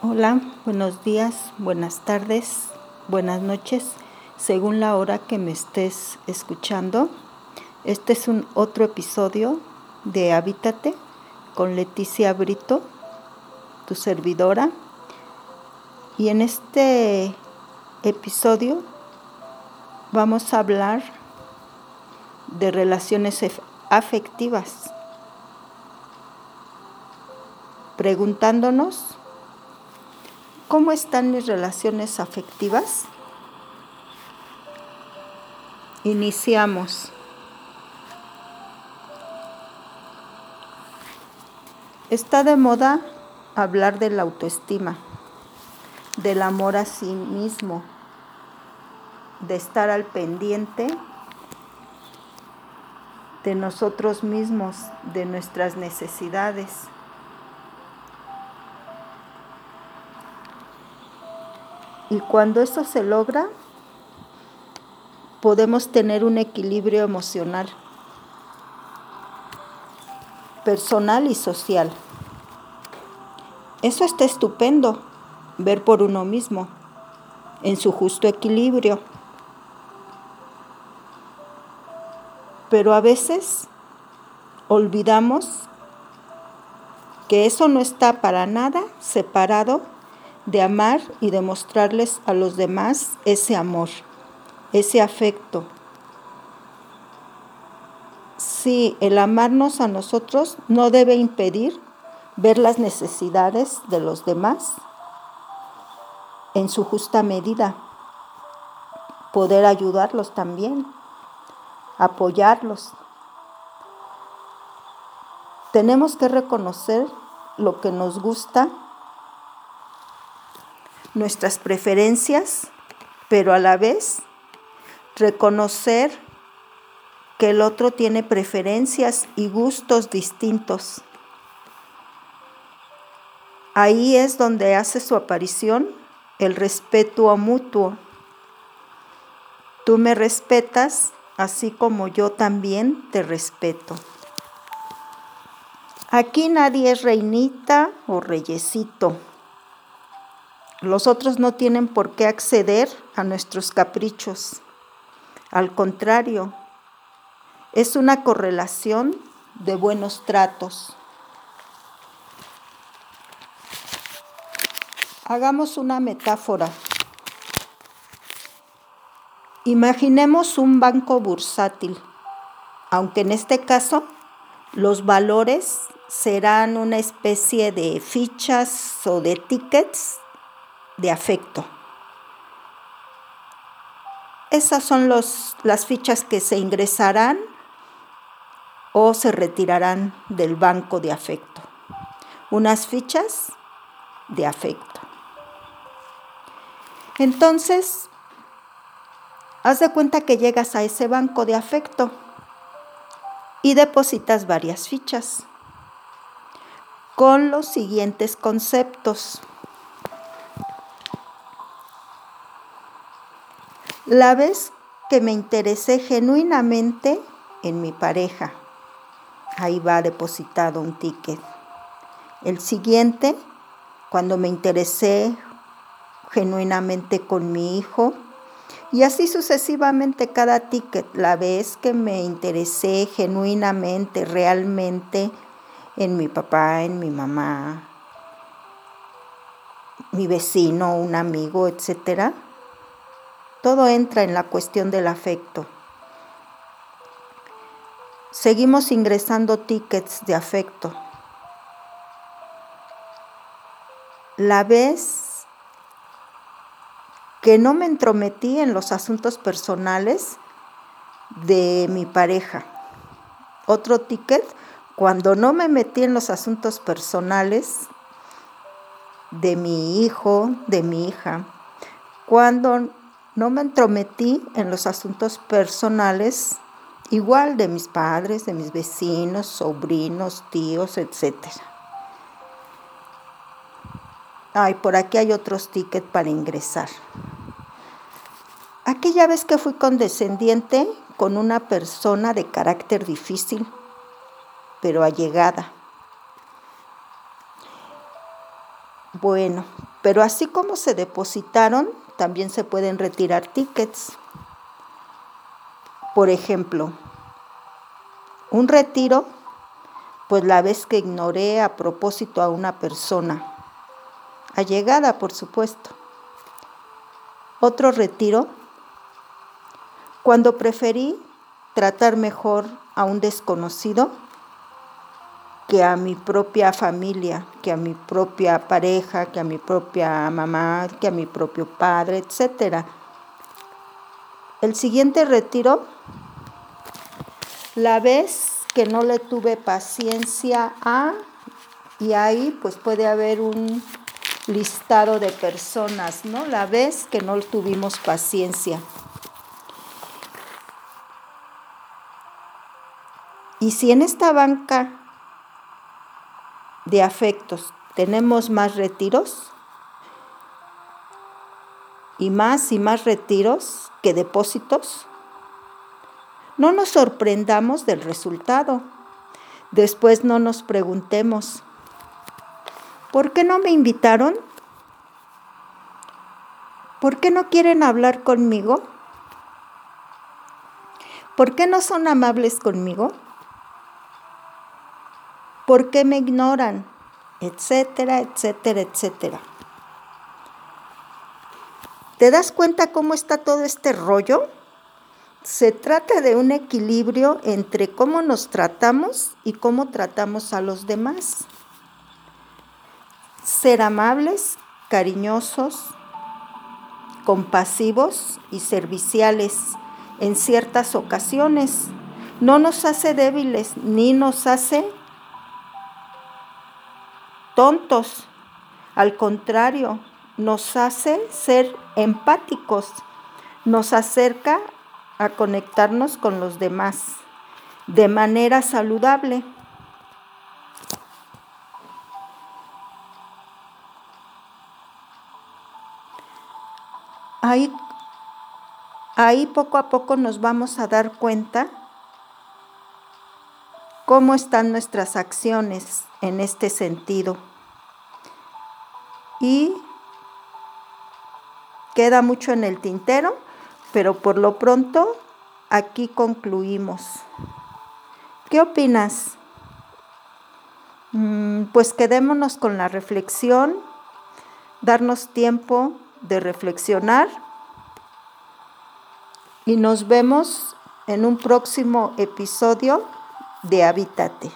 Hola, buenos días, buenas tardes, buenas noches, según la hora que me estés escuchando. Este es un otro episodio de Habítate con Leticia Brito, tu servidora. Y en este episodio vamos a hablar de relaciones afectivas, preguntándonos ¿Cómo están mis relaciones afectivas? Iniciamos. Está de moda hablar de la autoestima, del amor a sí mismo, de estar al pendiente de nosotros mismos, de nuestras necesidades. Y cuando eso se logra, podemos tener un equilibrio emocional, personal y social. Eso está estupendo, ver por uno mismo, en su justo equilibrio. Pero a veces olvidamos que eso no está para nada separado de amar y demostrarles a los demás ese amor, ese afecto. Sí, el amarnos a nosotros no debe impedir ver las necesidades de los demás en su justa medida, poder ayudarlos también, apoyarlos. Tenemos que reconocer lo que nos gusta nuestras preferencias, pero a la vez reconocer que el otro tiene preferencias y gustos distintos. Ahí es donde hace su aparición el respeto mutuo. Tú me respetas así como yo también te respeto. Aquí nadie es reinita o reyesito. Los otros no tienen por qué acceder a nuestros caprichos. Al contrario, es una correlación de buenos tratos. Hagamos una metáfora. Imaginemos un banco bursátil, aunque en este caso los valores serán una especie de fichas o de tickets de afecto. Esas son las fichas que se ingresarán o se retirarán del banco de afecto. Unas fichas de afecto. Entonces, haz de cuenta que llegas a ese banco de afecto y depositas varias fichas con los siguientes conceptos. La vez que me interesé genuinamente en mi pareja, ahí va depositado un ticket. El siguiente, cuando me interesé genuinamente con mi hijo, y así sucesivamente cada ticket, la vez que me interesé genuinamente, realmente en mi papá, en mi mamá, mi vecino, un amigo, etcétera todo entra en la cuestión del afecto. Seguimos ingresando tickets de afecto. La vez que no me entrometí en los asuntos personales de mi pareja. Otro ticket, cuando no me metí en los asuntos personales de mi hijo, de mi hija. Cuando no me entrometí en los asuntos personales igual de mis padres, de mis vecinos, sobrinos, tíos, etc. Ay, por aquí hay otros tickets para ingresar. Aquella vez que fui condescendiente con una persona de carácter difícil, pero allegada. Bueno, Pero así como se depositaron, también se pueden retirar tickets. Por ejemplo, un retiro, pues la vez que ignoré a propósito a una persona, allegada por supuesto. Otro retiro, cuando preferí tratar mejor a un desconocido que a mi propia familia, que a mi propia pareja, que a mi propia mamá, que a mi propio padre, etc. El siguiente retiro, la vez que no le tuve paciencia a, y ahí pues puede haber un listado de personas, ¿no? La vez que no tuvimos paciencia. Y si en esta banca de afectos tenemos más retiros y más y más retiros que depósitos, no nos sorprendamos del resultado. Después no nos preguntemos, ¿por qué no me invitaron? ¿Por qué no quieren hablar conmigo? ¿Por qué no son amables conmigo? ¿Por qué me ignoran? Etcétera, etcétera, etcétera. ¿Te das cuenta cómo está todo este rollo? Se trata de un equilibrio entre cómo nos tratamos y cómo tratamos a los demás. Ser amables, cariñosos, compasivos y serviciales en ciertas ocasiones no nos hace débiles ni nos hace tontos. Al contrario, nos hace ser empáticos, nos acerca a conectarnos con los demás de manera saludable. Ahí, ahí poco a poco nos vamos a dar cuenta cómo están nuestras acciones en este sentido. Y queda mucho en el tintero, pero por lo pronto aquí concluimos. ¿Qué opinas? Mm, pues quedémonos con la reflexión, darnos tiempo de reflexionar y nos vemos en un próximo episodio de Habitate.